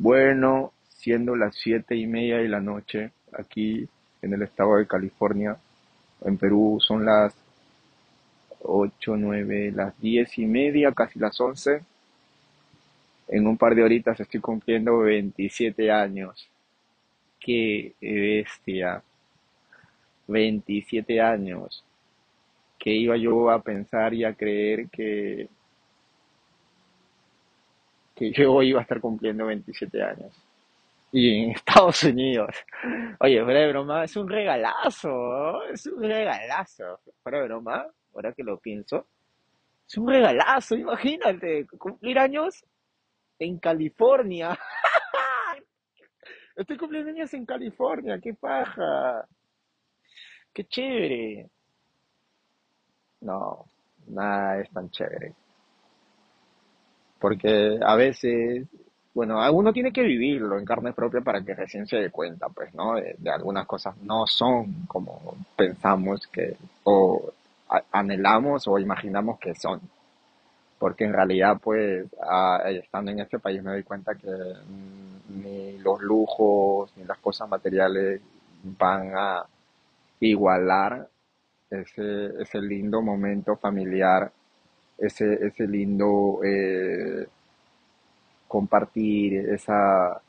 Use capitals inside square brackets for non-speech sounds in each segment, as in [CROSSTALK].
Bueno, siendo las siete y media de la noche aquí en el estado de California, en Perú son las ocho, nueve, las diez y media, casi las once. En un par de horitas estoy cumpliendo 27 años. Qué bestia. 27 años. ¿Qué iba yo a pensar y a creer que, que yo iba a estar cumpliendo 27 años? Y en [LAUGHS] Estados Unidos. Oye, fuera de broma, es un regalazo. Es un regalazo. Fuera de broma, ahora que lo pienso. Es un regalazo, imagínate, cumplir años en California. [LAUGHS] Estoy cumpliendo años en California, qué paja. Qué chévere. No, nada es tan chévere. Porque a veces, bueno, uno tiene que vivirlo en carne propia para que recién se dé cuenta, pues, ¿no? De, algunas cosas no son como pensamos que, o a- anhelamos o imaginamos que son. Porque en realidad, pues, ah, estando en este país me doy cuenta que mm, ni los lujos ni las cosas materiales van a igualar ese, ese lindo momento familiar, ese, ese lindo eh, compartir, esa,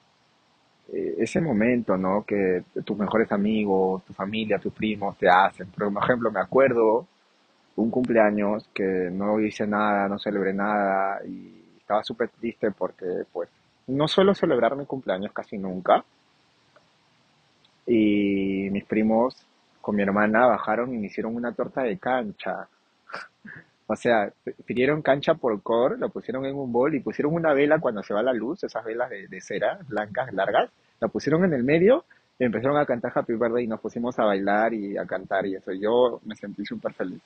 eh, ese momento, ¿no? Que tus mejores amigos, tu familia, tus primos te hacen. Por ejemplo, me acuerdo un cumpleaños que no hice nada, no celebré nada y estaba súper triste porque, pues, no suelo celebrar mi cumpleaños casi nunca y mis primos con mi hermana bajaron y me hicieron una torta de cancha. O sea, pidieron cancha por core, lo pusieron en un bol y pusieron una vela cuando se va la luz, esas velas de, cera, blancas, largas, la pusieron en el medio y empezaron a cantar Happy Birthday y nos pusimos a bailar y a cantar y eso. Yo me sentí súper feliz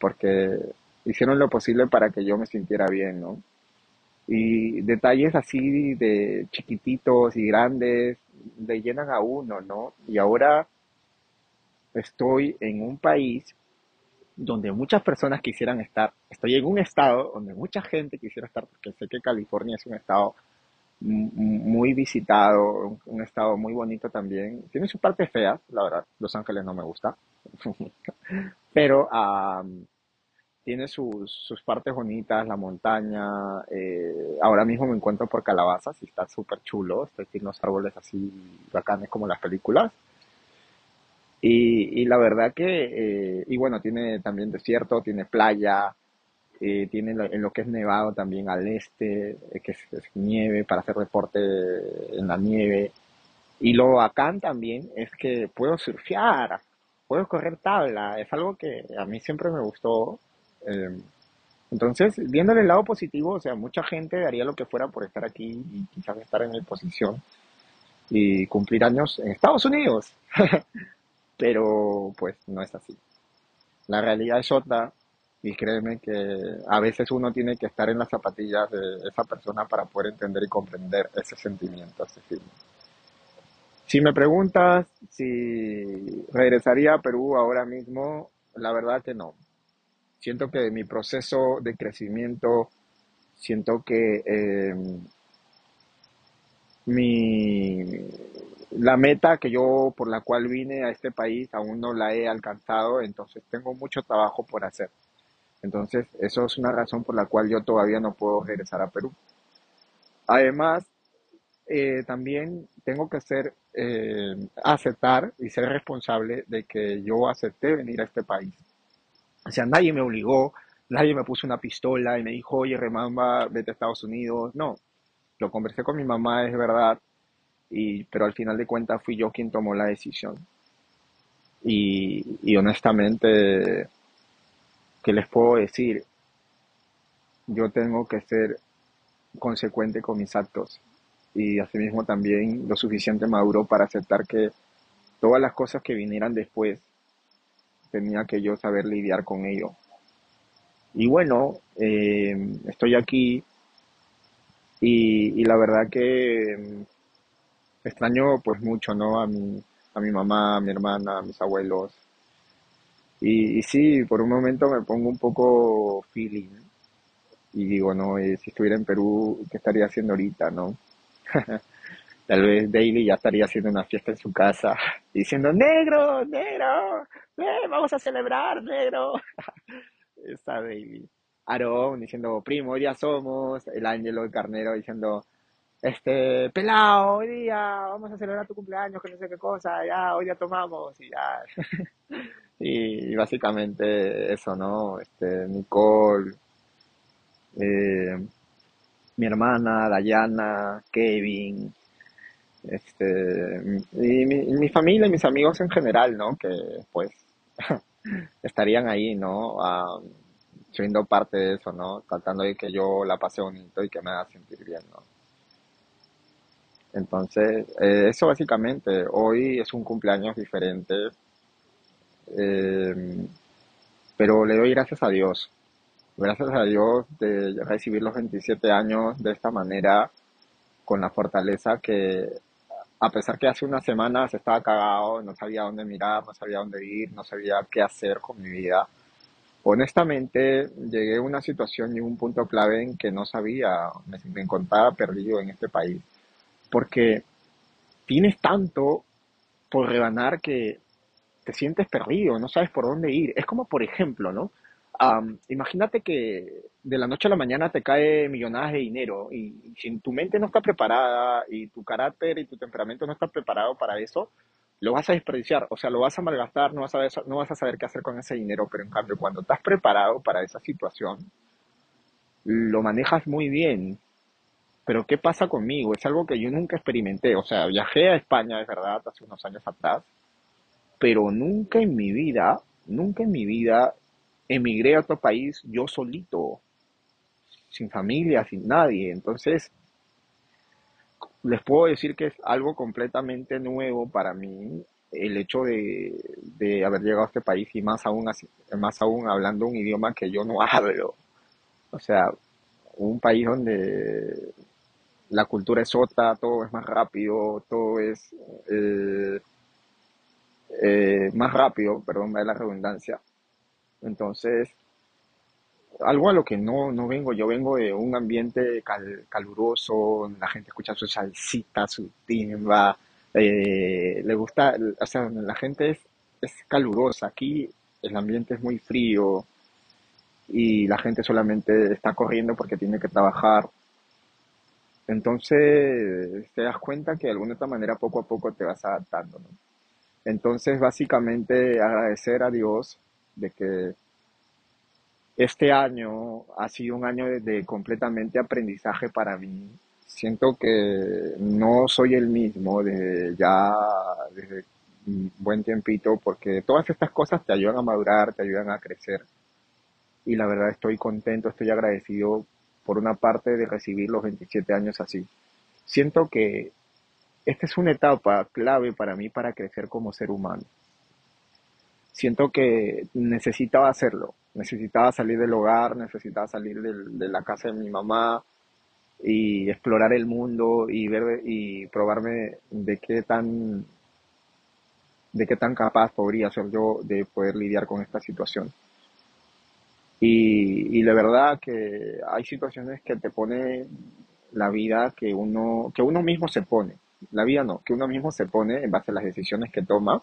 porque hicieron lo posible para que yo me sintiera bien, ¿no? Y detalles así de chiquititos y grandes le llenan a uno, ¿no? Y ahora estoy en un país donde muchas personas quisieran estar. Estoy en un estado donde mucha gente quisiera estar, porque sé que California es un estado muy visitado, un, estado muy bonito también. Tiene sus partes feas, la verdad. Los Ángeles no me gusta. [LAUGHS] Pero am, tiene sus, sus partes bonitas, la montaña. eh, ahora mismo me encuentro por Calabazas y está súper chulo. Estoy en los árboles así bacanes como las películas. Y, y la verdad que, eh, y bueno, tiene también desierto, tiene playa, eh, tiene lo- en lo que es nevado también al este, eh, que es, nieve para hacer deporte en la nieve. Y lo bacán también es que puedo surfear, puedo correr tabla, es algo que a mí siempre me gustó. eh, entonces, viéndole el lado positivo, o sea, mucha gente daría lo que fuera por estar aquí y quizás estar en mi posición y cumplir años en Estados Unidos. [LAUGHS] Pero pues no es así. La realidad es otra y créeme que a veces uno tiene que estar en las zapatillas de esa persona para poder entender y comprender ese sentimiento, ese feeling. Si me preguntas si regresaría a Perú ahora mismo, la verdad que no. Siento que mi proceso de crecimiento, siento que eh, mi, la meta que yo por la cual vine a este país aún no la he alcanzado, entonces tengo mucho trabajo por hacer. Entonces, eso es una razón por la cual yo todavía no puedo regresar a Perú. Además, eh, también tengo que ser, eh, aceptar y ser responsable de que yo acepté venir a este país. O sea, nadie me obligó, nadie me puso una pistola y me dijo, oye, Remamba, vete a Estados Unidos. No, lo conversé con mi mamá, es verdad, y, pero al final de cuentas fui yo quien tomó la decisión. Y, y honestamente, ¿qué les puedo decir? Yo tengo que ser consecuente con mis actos y asimismo también lo suficiente maduro para aceptar que todas las cosas que vinieran después tenía que yo saber lidiar con ello. Y bueno, eh, estoy aquí y, y la verdad que extraño pues mucho, ¿no? A mi, a mi mamá, a mi hermana, a mis abuelos. Y, y sí, por un momento me pongo un poco feeling y digo, no, eh, si estuviera en Perú, ¿qué estaría haciendo ahorita, no? [LAUGHS] Tal vez Daily ya estaría haciendo una fiesta en su casa, [LAUGHS] diciendo, negro, negro, vamos a celebrar, negro. [LAUGHS] Está Daily. Aaron diciendo, primo, día somos. El Ángelo, el carnero, diciendo, este, pelado, hoy día vamos a celebrar tu cumpleaños, que no sé qué cosa, ya, hoy día tomamos y ya. [LAUGHS] y, básicamente eso, ¿no? Este, Nicole, eh, mi hermana, Dayana, Kevin, este, y mi, familia y mis amigos en general, ¿no? Que pues [LAUGHS] estarían ahí, ¿no? Uh, siendo parte de eso, ¿no? Tratando de que yo la pase bonito y que me haga sentir bien, ¿no? Entonces, eh, eso básicamente, hoy es un cumpleaños diferente, eh, pero le doy gracias a Dios, gracias a Dios de recibir los 27 años de esta manera, con la fortaleza que, a pesar que hace unas semanas estaba cagado, no sabía dónde mirar, no sabía dónde ir, no sabía qué hacer con mi vida, honestamente llegué a una situación y un punto clave en que no sabía, me, me encontraba perdido en este país porque tienes tanto por rebanar que te sientes perdido, no sabes por dónde ir. Es como, por ejemplo, ¿no? imagínate que de la noche a la mañana te cae millonadas de dinero y, si tu mente no está preparada y tu carácter y tu temperamento no está preparado para eso, lo vas a desperdiciar, o sea, lo vas a malgastar, no vas a, no vas a saber qué hacer con ese dinero, pero en cambio cuando estás preparado para esa situación, lo manejas muy bien pero ¿qué pasa conmigo? Es algo que yo nunca experimenté. O sea, viajé a España, es verdad, hace unos años atrás, pero nunca en mi vida, nunca en mi vida emigré a otro país yo solito, sin familia, sin nadie. Entonces, les puedo decir que es algo completamente nuevo para mí el hecho de, de haber llegado a este país y más aún, más aún hablando un idioma que yo no [LAUGHS] hablo. O sea, un país donde la cultura es otra, todo es más rápido, todo es eh, eh, más rápido, perdón, da la redundancia. Entonces, algo a lo que no, no vengo, yo vengo de un ambiente caluroso, la gente escucha su salsita, su timba, eh, le gusta, o sea, la gente es, es calurosa, aquí el ambiente es muy frío y la gente solamente está corriendo porque tiene que trabajar entonces te das cuenta que de alguna manera poco a poco te vas adaptando, ¿no? Entonces básicamente agradecer a Dios de que este año ha sido un año de, completamente aprendizaje para mí. Siento que no soy el mismo desde ya, desde un buen tiempito, porque todas estas cosas te ayudan a madurar, te ayudan a crecer. Y la verdad estoy contento, estoy agradecido por una parte de recibir los 27 años así. Siento que esta es una etapa clave para mí para crecer como ser humano. Siento que necesitaba hacerlo, necesitaba salir del hogar, necesitaba salir de la casa de mi mamá y explorar el mundo y ver y probarme de qué tan de qué tan capaz podría ser yo de poder lidiar con esta situación. Y, y la verdad que hay situaciones que te pone la vida que uno, que uno mismo se pone. La vida no, que uno mismo se pone en base a las decisiones que toma.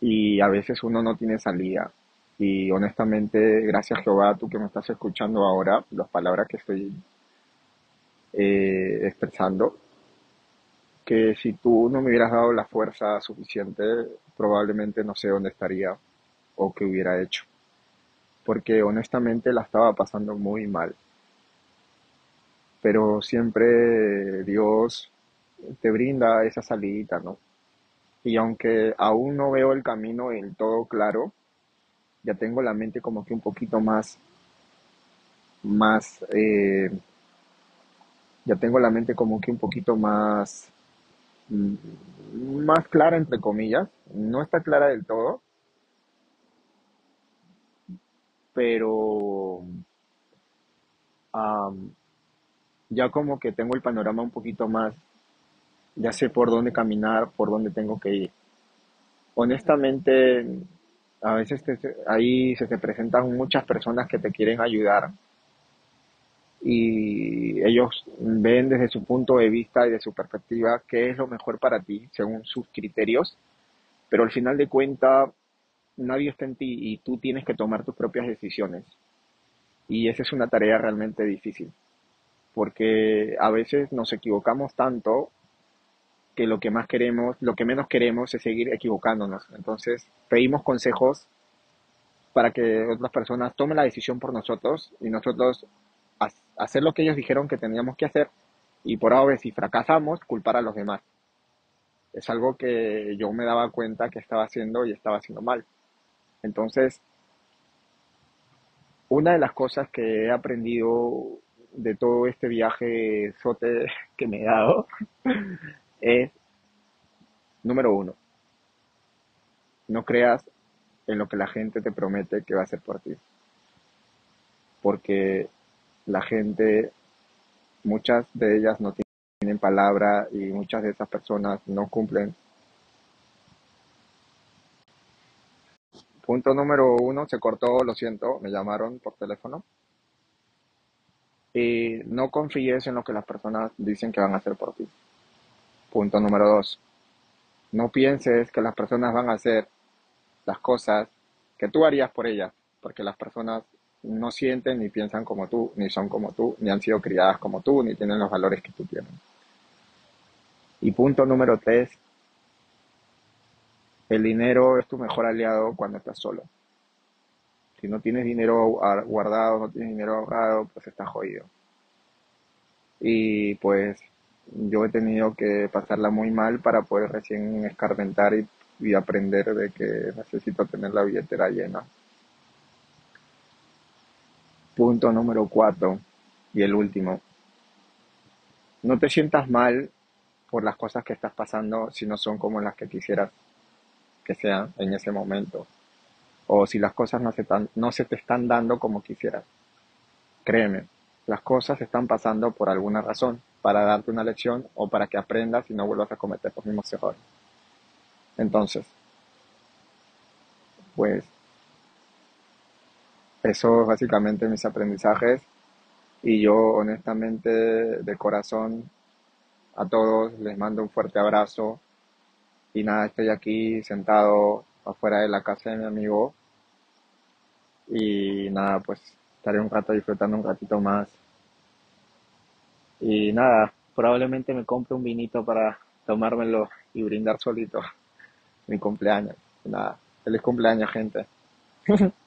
Y a veces uno no tiene salida. Y honestamente, gracias Jehová, tú que me estás escuchando ahora, las palabras que estoy eh, expresando, que si tú no me hubieras dado la fuerza suficiente, probablemente no sé dónde estaría o qué hubiera hecho porque honestamente la estaba pasando muy mal. Pero siempre Dios te brinda esa salida, ¿no? Y aunque aún no veo el camino en todo claro, ya tengo la mente como que un poquito más, más, eh, ya tengo la mente como que un poquito más, mm, más clara entre comillas. No está clara del todo, pero ya como que tengo el panorama un poquito más, ya sé por dónde caminar, por dónde tengo que ir. Honestamente, a veces ahí se te presentan muchas personas que te quieren ayudar y ellos ven desde su punto de vista y de su perspectiva qué es lo mejor para ti según sus criterios, pero al final de cuentas nadie está en ti y tú tienes que tomar tus propias decisiones. Y esa es una tarea realmente difícil, porque a veces nos equivocamos tanto que lo que más queremos, lo que menos queremos es seguir equivocándonos. Entonces pedimos consejos para que otras personas tomen la decisión por nosotros y nosotros hacer lo que ellos dijeron que teníamos que hacer y por ahora si fracasamos, culpar a los demás. Es algo que yo me daba cuenta que estaba haciendo y estaba haciendo mal. Entonces, una de las cosas que he aprendido de todo este viaje sote [LAUGHS] que me he dado [LAUGHS] es, número uno, no creas en lo que la gente te promete que va a hacer por ti. Porque la gente, muchas de ellas no tienen palabra y muchas de esas personas no cumplen. Punto número uno, se cortó, lo siento, me llamaron por teléfono. Y no confíes en lo que las personas dicen que van a hacer por ti. Punto número dos, no pienses que las personas van a hacer las cosas que tú harías por ellas, porque las personas no sienten ni piensan como tú, ni son como tú, ni han sido criadas como tú, ni tienen los valores que tú tienes. Y punto número tres, el dinero es tu mejor aliado cuando estás solo. Si no tienes dinero guardado, no tienes dinero ahorrado, pues estás jodido. Y pues yo he tenido que pasarla muy mal para poder recién escarmentar y y aprender de que necesito tener la billetera llena. Punto número cuatro y el último. No te sientas mal por las cosas que estás pasando si no son como las que quisieras que sean en ese momento. O si las cosas no se, no se te están dando como quisieras. Créeme, las cosas están pasando por alguna razón, para darte una lección o para que aprendas y no vuelvas a cometer los mismos errores. Entonces, pues eso básicamente mis aprendizajes y yo honestamente de corazón a todos les mando un fuerte abrazo y nada, estoy aquí sentado afuera de la casa de mi amigo y nada, pues estaré un rato disfrutando un ratito más y nada, probablemente me compre un vinito para tomármelo y brindar solito [LAUGHS] mi cumpleaños. Nada, feliz cumpleaños, gente. [LAUGHS]